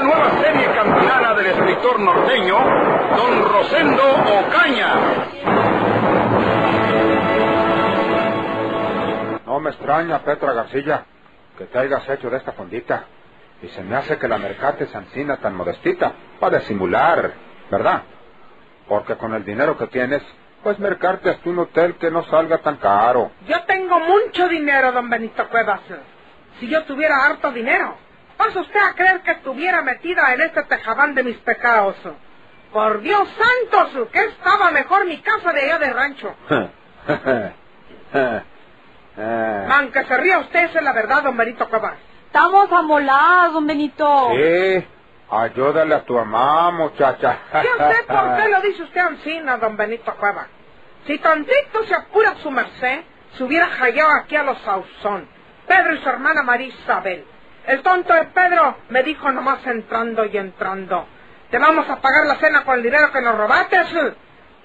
Una nueva serie campilana del escritor norteño, don Rosendo Ocaña. No me extraña, Petra García, que te hayas hecho de esta fondita. Y se me hace que la mercate se ansina tan modestita, para simular, ¿verdad? Porque con el dinero que tienes, pues mercarte hasta un hotel que no salga tan caro. Yo tengo mucho dinero, don Benito Cuevas. Si yo tuviera harto dinero, ¿pasa usted a creer que estuviera metida en este tejabán de mis pecados? Por Dios santos, que estaba mejor mi casa de allá de rancho. Man, que se ría usted, esa es la verdad, don Benito Cuevas. Estamos amolados, don Benito. Sí, ayúdale a tu mamá, muchacha. Yo sé por qué lo dice usted Ancina, don Benito Cueva. Si tantito se apura su merced, se hubiera hallado aquí a los Sauzón, Pedro y su hermana María Isabel. El tonto de Pedro me dijo nomás entrando y entrando, te vamos a pagar la cena con el dinero que nos robaste.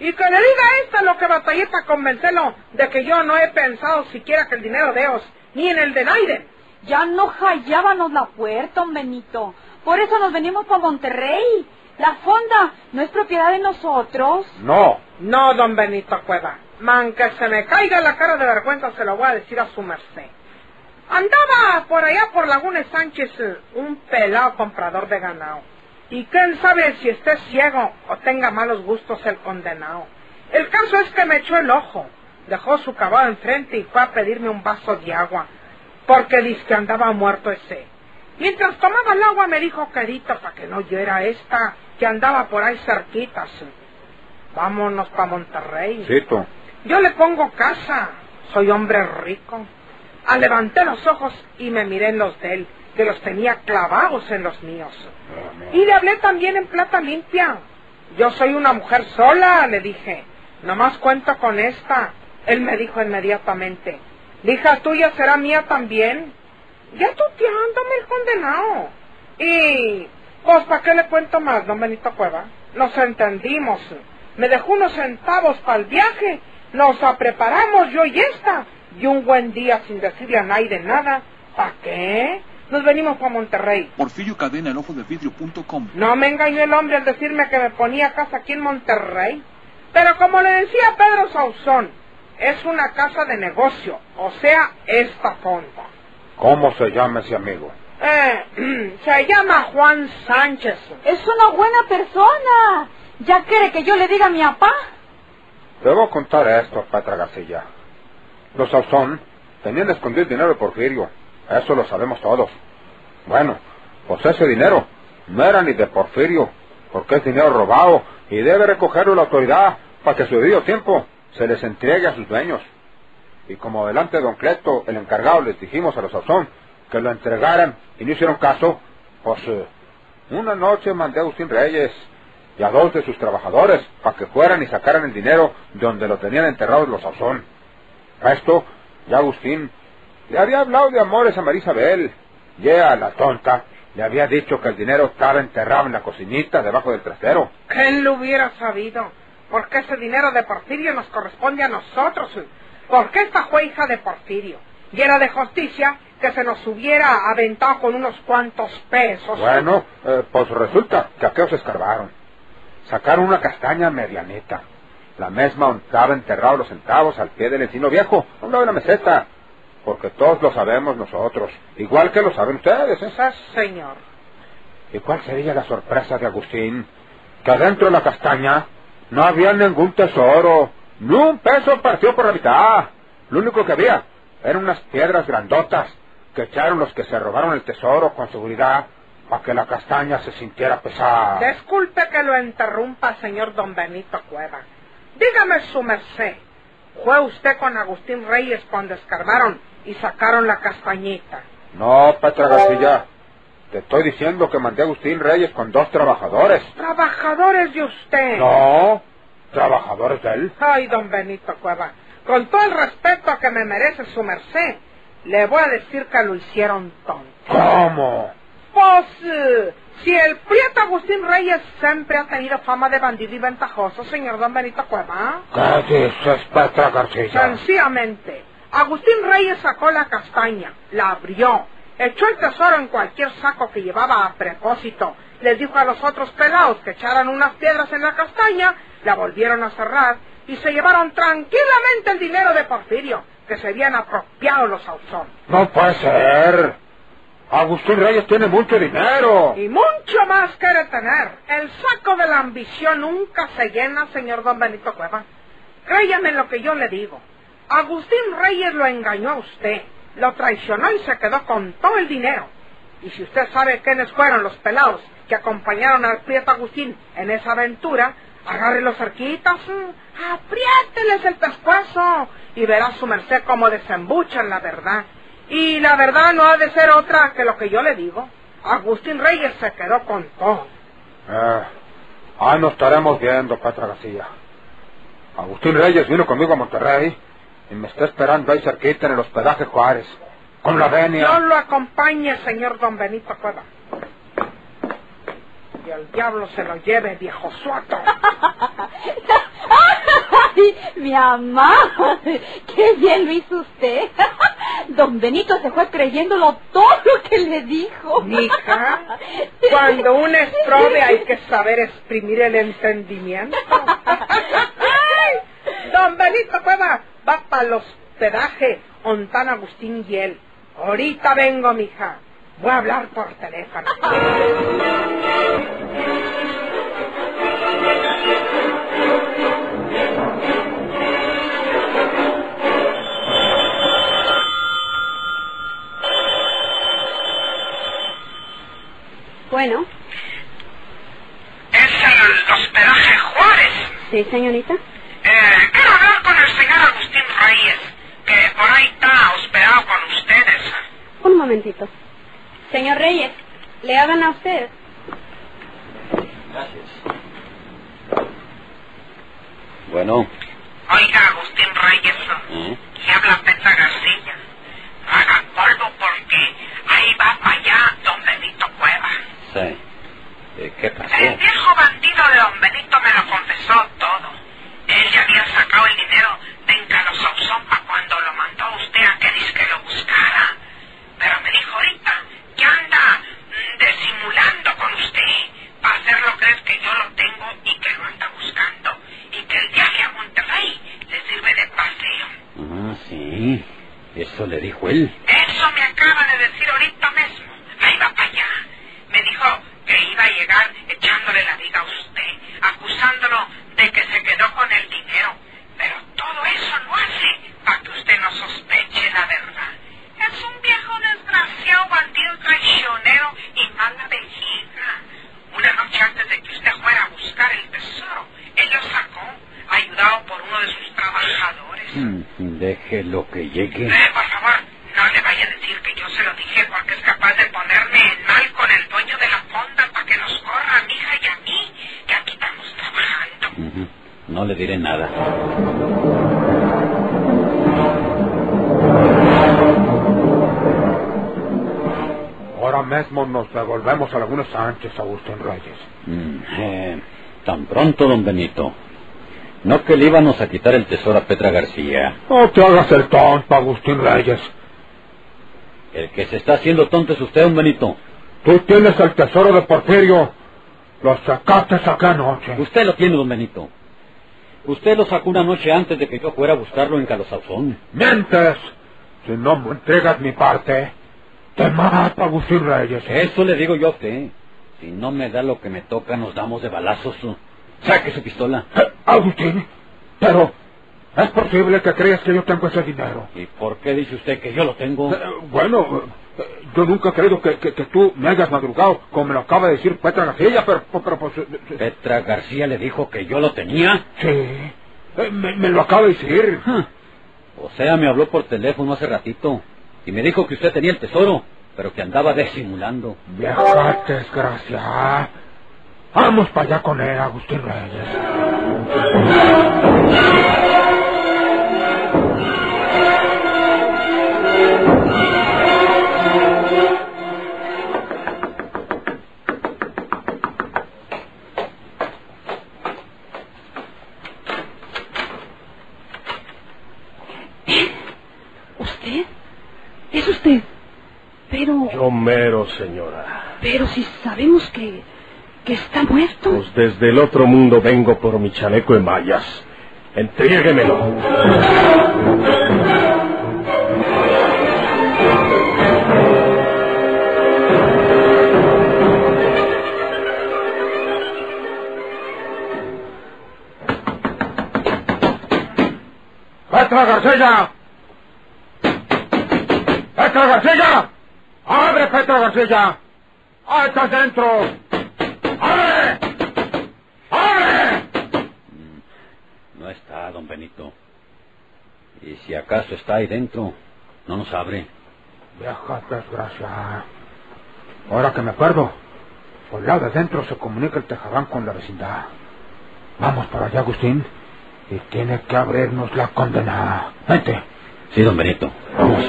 Y que le diga a esta lo que batallé para convencerlo de que yo no he pensado siquiera que el dinero de ellos, ni en el de Naiden. Ya no hallábamos la puerta, don Benito. Por eso nos venimos para Monterrey. La fonda no es propiedad de nosotros. No. No, don Benito Cueva. Man, que se me caiga la cara de vergüenza, se lo voy a decir a su merced. Andaba por allá por Laguna Sánchez eh, un pelado comprador de ganado. Y quién sabe si esté ciego o tenga malos gustos el condenado. El caso es que me echó el ojo, dejó su caballo enfrente y fue a pedirme un vaso de agua, porque dice que andaba muerto ese. Mientras tomaba el agua me dijo quedito para que no oyera esta que andaba por ahí cerquitas. Vámonos para Monterrey. Tú. Yo le pongo casa, soy hombre rico. Ah, levanté los ojos y me miré en los de él, que los tenía clavados en los míos. Y le hablé también en plata limpia. Yo soy una mujer sola, le dije. Nomás cuento con esta. Él me dijo inmediatamente, hija tuya será mía también. Ya tuteándome el condenado. Y, pues, ¿para qué le cuento más, don Benito Cueva? Nos entendimos. Me dejó unos centavos para el viaje. Nos preparamos yo y esta. Y un buen día sin decirle a nadie nada. ¿Para qué? Nos venimos para Monterrey. Porfirio Cadena, el ojo de vidrio.com. No me engañó el hombre al decirme que me ponía casa aquí en Monterrey. Pero como le decía Pedro Sauzón, es una casa de negocio, o sea, esta fonda. ¿Cómo se llama ese amigo? Eh, se llama Juan Sánchez. Es una buena persona. ¿Ya quiere que yo le diga a mi papá? Debo contar esto, Petra García. Los Sauzón tenían escondido dinero de Porfirio. Eso lo sabemos todos. Bueno, pues ese dinero no era ni de Porfirio, porque es dinero robado y debe recogerlo la autoridad para que su debido tiempo se les entregue a sus dueños. Y como delante de don Cleto, el encargado, les dijimos a los Sauzón que lo entregaran y no hicieron caso, pues eh, una noche mandé a Agustín Reyes y a dos de sus trabajadores para que fueran y sacaran el dinero de donde lo tenían enterrado los Sauzón. A esto, ya Agustín le había hablado de amores a María Isabel. Y ella, la tonta, le había dicho que el dinero estaba enterrado en la cocinita debajo del trastero. ¿Quién lo hubiera sabido? Porque ese dinero de Porfirio nos corresponde a nosotros. Porque esta fue hija de Porfirio. Y era de justicia que se nos hubiera aventado con unos cuantos pesos. Bueno, eh, pues resulta que aquellos escarbaron. Sacaron una castaña medianita. La misma donde estaba enterrado los centavos al pie del encino viejo, a un lado de la meseta. Porque todos lo sabemos nosotros, igual que lo saben ustedes, ¿eh? Sí, señor. ¿Y cuál sería la sorpresa de Agustín? Que adentro de la castaña no había ningún tesoro, ni un peso partido por la mitad. Lo único que había eran unas piedras grandotas que echaron los que se robaron el tesoro con seguridad para que la castaña se sintiera pesada. Disculpe que lo interrumpa, señor don Benito Cueva. Dígame su merced. ¿Fue usted con Agustín Reyes cuando escarbaron y sacaron la castañita? No, Petra García. Te estoy diciendo que mandé a Agustín Reyes con dos trabajadores. Trabajadores de usted. No, trabajadores de él. Ay, don Benito Cueva, con todo el respeto que me merece su merced, le voy a decir que lo hicieron tonto. ¿Cómo? Pues, eh, si el prieto Agustín Reyes siempre ha tenido fama de bandido y ventajoso, señor don Benito Cueva. ¿Qué dices, Petra García? Sencillamente, Agustín Reyes sacó la castaña, la abrió, echó el tesoro en cualquier saco que llevaba a propósito, les dijo a los otros pelados que echaran unas piedras en la castaña, la volvieron a cerrar y se llevaron tranquilamente el dinero de Porfirio, que se habían apropiado los Ausón. No puede ser. Agustín Reyes tiene mucho dinero. Y mucho más quiere tener. El saco de la ambición nunca se llena, señor don Benito Cueva. Créame lo que yo le digo. Agustín Reyes lo engañó a usted, lo traicionó y se quedó con todo el dinero. Y si usted sabe quiénes fueron los pelados que acompañaron al prieto Agustín en esa aventura, agárrelos cerquitas, mm, apriételes el pescuezo y verá su merced cómo desembuchan la verdad. Y la verdad no ha de ser otra que lo que yo le digo. Agustín Reyes se quedó con todo. Eh, ah, nos estaremos viendo, Petra García. Agustín Reyes vino conmigo a Monterrey y me está esperando ahí cerquita en el hospedaje Juárez, con la venia. Yo lo acompañe, señor don Benito Cueva. Y el diablo se lo lleve, viejo suato. ¡Ay, mi mamá! ¡Qué bien lo hizo usted! Don Benito se fue creyéndolo todo lo que le dijo. Mija, cuando uno es prove hay que saber exprimir el entendimiento. ¡Ay! Don Benito Cueva va para el hospedaje Ontan Agustín y él. Ahorita vengo, mija. Voy a hablar por teléfono. Bueno, Es el hospedaje Juárez. sí, señorita. Eh, quiero hablar con el señor Agustín Reyes, que por ahí está hospedado con ustedes. Un momentito. Señor Reyes, le hablan a usted. Bueno, Oiga, Agustín Reyes, ¿eh? y habla Petra García. Haga polvo porque sí. Eh, ¿Qué pasó? El viejo bandido de don Benito me lo confesó todo. Él ya había sacado el dinero de Encalosauzón para cuando lo mandó a usted a que que lo buscara. Pero me dijo ahorita que anda mm, disimulando con usted para hacerlo creer que yo lo tengo y que lo anda buscando. Y que el viaje a Monterrey le sirve de paseo. Ah, sí. Eso le dijo él. Eso me acaba de decir ahorita mismo. Ahí va para allá. Me dijo que iba a llegar echándole la viga a usted, acusándolo de que se quedó con el dinero. Pero todo eso lo hace para que usted no sospeche la verdad. Es un viejo desgraciado, bandido, traicionero y mala vejiga. Una noche antes de que usted fuera a buscar el tesoro, él lo sacó, ayudado por uno de sus trabajadores. Mm, Déjelo que llegue. Eh, por favor, no le vaya a decir que yo se lo dije porque es capaz de ponerme en mal con el dueño de la fonda para que nos corra a mi hija y a mí, que aquí estamos trabajando. Ujú. No le diré nada. Ahora mismo nos devolvemos a Laguna Sánchez, Agustín Reyes. Mm, eh, tan pronto, don Benito. No que le íbamos a quitar el tesoro a Petra García. No te hagas el tonto, Agustín Reyes. El que se está haciendo tonto es usted, don Benito. Tú tienes el tesoro de Porfirio. Lo sacaste acá anoche. Usted lo tiene, don Benito. Usted lo sacó una noche antes de que yo fuera a buscarlo en Calosauzón. ¡Mientes! Si no me entregas mi parte, te mato, Agustín Reyes. Eso le digo yo a usted. Si no me da lo que me toca, nos damos de balazos. Saque su pistola. Eh, Agustín, pero ¿es posible que creas que yo tengo ese dinero? ¿Y por qué dice usted que yo lo tengo? Eh, bueno, eh, yo nunca he creído que, que- que tú me hayas madrugado, como me lo acaba de decir Petra García, pero, pero pues... eh, eh, Petra García le dijo que yo lo tenía. sí, eh, me, me lo acaba de decir. O sea, me habló por teléfono hace ratito y me dijo que usted tenía el tesoro, pero que andaba disimulando. Vieja desgracia. Vamos para allá con él, Agustín Reyes. ¿Usted? ¿Es usted? Pero... Yo mero, señora. Pero si sabemos que... que está muerto. Pues desde el otro mundo vengo por mi chaleco de mallas. Entréguemelo. ¡Petra García! ¡Petra García! ¡Abre, Petra García! ¡Ah, estás dentro! ¡Abre! ¡Abre! No está, don Benito. Y si acaso está ahí dentro, no nos abre. Vieja desgracia. Ahora que me acuerdo, por el lado de adentro se comunica el tejabán con la vecindad. Vamos para allá, Agustín. Y tiene que abrirnos la condena. Vente. Sí, don Benito. Vamos.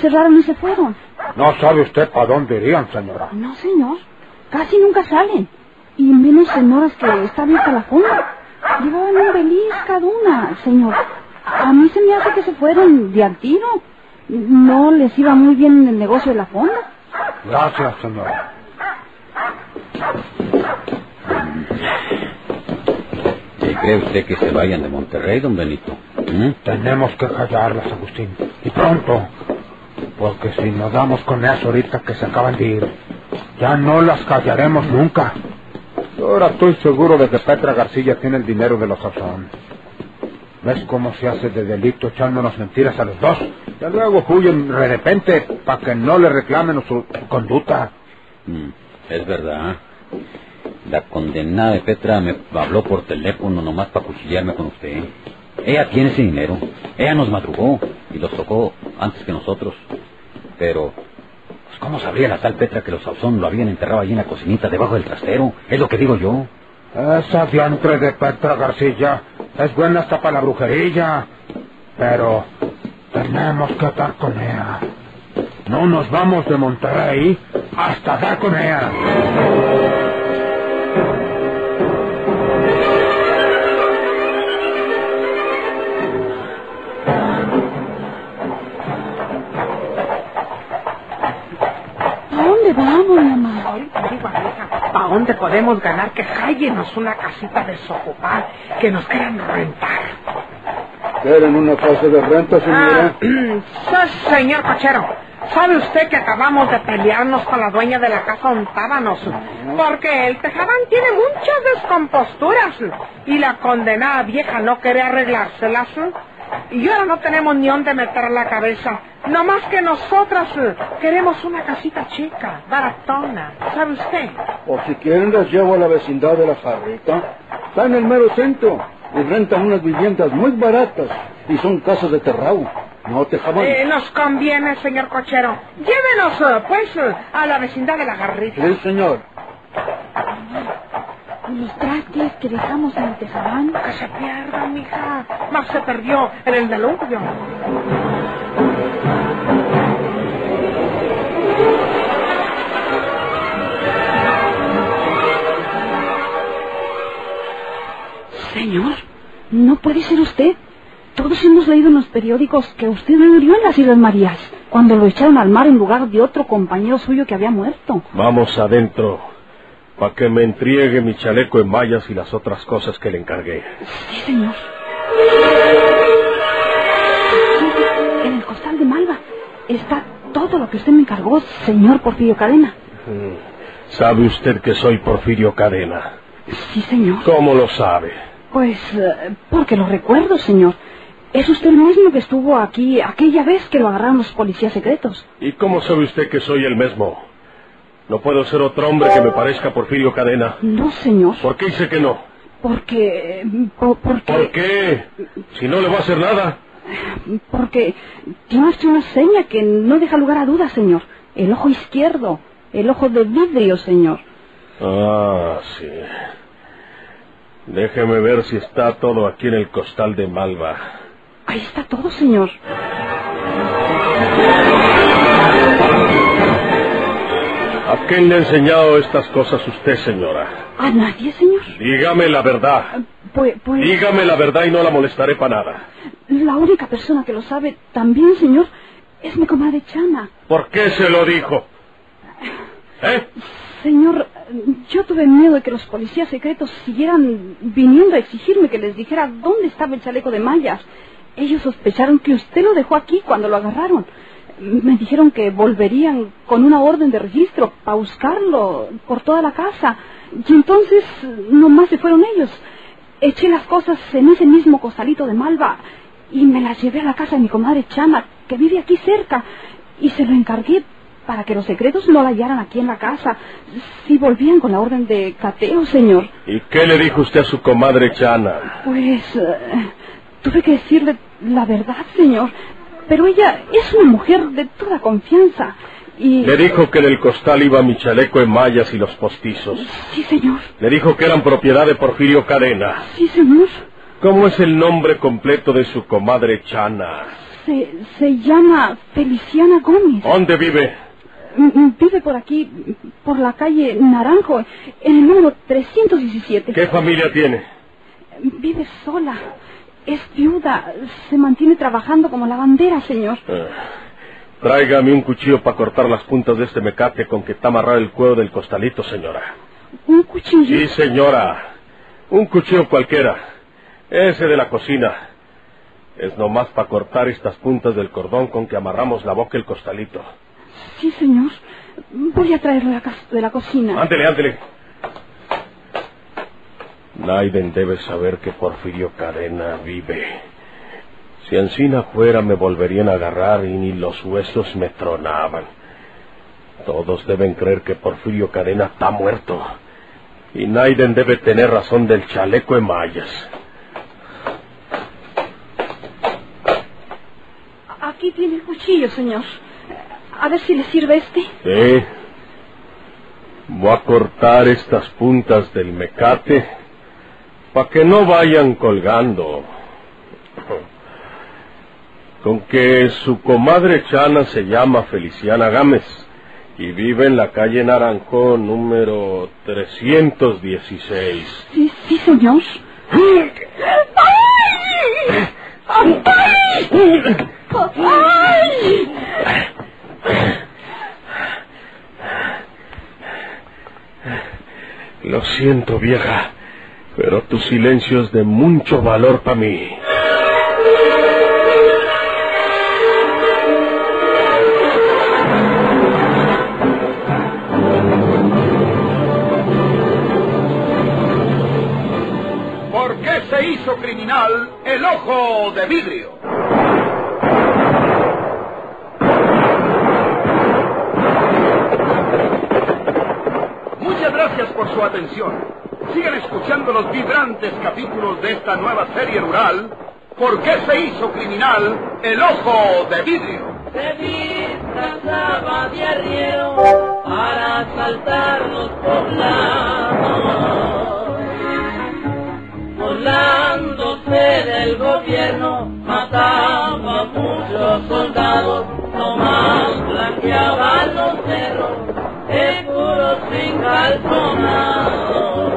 Cerraron y se fueron. No sabe usted para dónde irían, señora. No, señor. Casi nunca salen. Y menos en horas que está abierta la fonda. Llevaban un beliz cada una, señor. A mí se me hace que se fueron de al tiro. No les iba muy bien el negocio de la fonda. Gracias, señora. ¿Y cree usted que se vayan de Monterrey, don Benito? ¿Mm? Tenemos que callarlas, Agustín. Y pronto. Porque si nos damos con eso ahorita que se acaban de ir, ya no las callaremos nunca. Ahora estoy seguro de que Petra García tiene el dinero de los Sauzón. ¿Ves cómo se hace de delito echándonos mentiras a los dos? Ya luego huyen de repente para que no le reclamen su conducta. Mm, Es verdad. La condenada de Petra me habló por teléfono nomás para cuchillarme con usted. Ella tiene ese dinero. Ella nos madrugó y los tocó antes que nosotros. Pero, pues, ¿cómo sabría la tal Petra que los Sauzón lo habían enterrado allí en la cocinita debajo del trastero? Es lo que digo yo. Esa diantre de Petra García es buena hasta para la brujería. Pero tenemos que dar con ella. No nos vamos de Monterrey hasta dar con ella. Dónde podemos ganar que hallenos una casita desocupada que nos quieran rentar? ¿Quieren una fase de renta, Ah, sí, señor cochero, ¿sabe usted que acabamos de pelearnos con la dueña de la casa donde estábamos? Porque el tejabán tiene muchas descomposturas y la condenada vieja no quiere arreglárselas. Y ahora no tenemos ni dónde meter la cabeza. No más que nosotras eh, queremos una casita chica, baratona, ¿sabe usted? O si quieren las llevo a la vecindad de la fábrica. Está en el mero centro y rentan unas viviendas muy baratas y son casas de terrao. No te jamás. Eh, nos conviene, señor cochero. Llévenos, eh, pues, eh, a la vecindad de la garrita. Sí, señor. Los trastes que dejamos en el tejabán. Que se pierda, mija. Más se perdió en el diluvio. Señor, no puede ser usted. Todos hemos leído en los periódicos que usted murió en las Islas Marías, cuando lo echaron al mar en lugar de otro compañero suyo que había muerto. Vamos adentro, para que me entregue mi chaleco en mallas y las otras cosas que le encargué. Sí, señor. En el costal de Malva está todo lo que usted me encargó, señor Porfirio Cadena. Mm. ¿Sabe usted que soy Porfirio Cadena? Sí, señor. ¿Cómo lo sabe? Pues eh, porque lo recuerdo, señor. Es usted el mismo que estuvo aquí aquella vez que lo agarraron los policías secretos. ¿Y cómo sabe usted que soy el mismo? No puedo ser otro hombre que me parezca Porfirio Cadena. No, señor. ¿Por qué dice que no? Porque... po- porque... ¿Por qué? Si no le va a hacer nada. Porque tiene usted una seña que no deja lugar a dudas, señor. El ojo izquierdo. El ojo de vidrio, señor. Ah, sí. Déjeme ver si está todo aquí en el costal de Malva. Ahí está todo, señor. ¿A quién le ha enseñado estas cosas usted, señora? ¿A nadie, señor? Dígame la verdad. Pues, pues... Dígame la verdad y no la molestaré para nada. La única persona que lo sabe también, señor, es mi comadre Chana. ¿Por qué se lo dijo? ¿Eh? Señor, yo tuve miedo de que los policías secretos siguieran viniendo a exigirme que les dijera dónde estaba el chaleco de mallas. Ellos sospecharon que usted lo dejó aquí cuando lo agarraron. Me dijeron que volverían con una orden de registro para buscarlo por toda la casa. Y entonces nomás se fueron ellos. Eché las cosas en ese mismo costalito de Malva y me las llevé a la casa de mi comadre Chana, que vive aquí cerca, y se lo encargué para que los secretos no la hallaran aquí en la casa. Si volvían con la orden de cateo, señor. ¿Y qué le dijo usted a su comadre Chana? Pues eh, tuve que decirle la verdad, señor. Pero ella es una mujer de toda confianza. Y... Le dijo que en el costal iba mi chaleco en mallas y los postizos. Sí, señor. Le dijo que eran propiedad de Porfirio Cadena. Sí, señor. ¿Cómo es el nombre completo de su comadre Chana? Se, se llama Feliciana Gómez. ¿Dónde vive? Mm, Vive por aquí, por la calle Naranjo, en el número 317. ¿Qué familia tiene? Vive sola. Es viuda. Se mantiene trabajando como lavandera, señor. Eh, tráigame un cuchillo para cortar las puntas de este mecate con que está amarrado el cuello del costalito, señora. ¿Un cuchillo? Sí, señora. Un cuchillo cualquiera. Ese de la cocina. Es nomás para cortar estas puntas del cordón con que amarramos la boca el costalito. Sí, señor. Voy a traerlo de la, cas- de la cocina. Ándele, ándele. Naiden debe saber que Porfirio Cadena vive. Si Encina fuera me volverían a agarrar y ni los huesos me tronaban. Todos deben creer que Porfirio Cadena está muerto. Y Naiden debe tener razón del chaleco de mallas. Aquí tiene el cuchillo, señor. A ver si le sirve este. Sí. Voy a cortar estas puntas del mecate para que no vayan colgando. Con que su comadre Chana se llama Feliciana Gámez y vive en la calle Naranjo número 316. Sí, sí, señor. Lo siento, vieja, pero tu silencio es de mucho valor para mí. ¿Por qué se hizo criminal el ojo de vidrio? Muchas gracias por su atención. Sigan escuchando los vibrantes capítulos de esta nueva serie rural. ¿Por qué se hizo criminal el ojo de vidrio? Se disfrazaba de arriero para asaltar los poblados. Burlándose del gobierno, mataba a muchos soldados, nomás blanqueaban los cerros, seguros sin calzonar.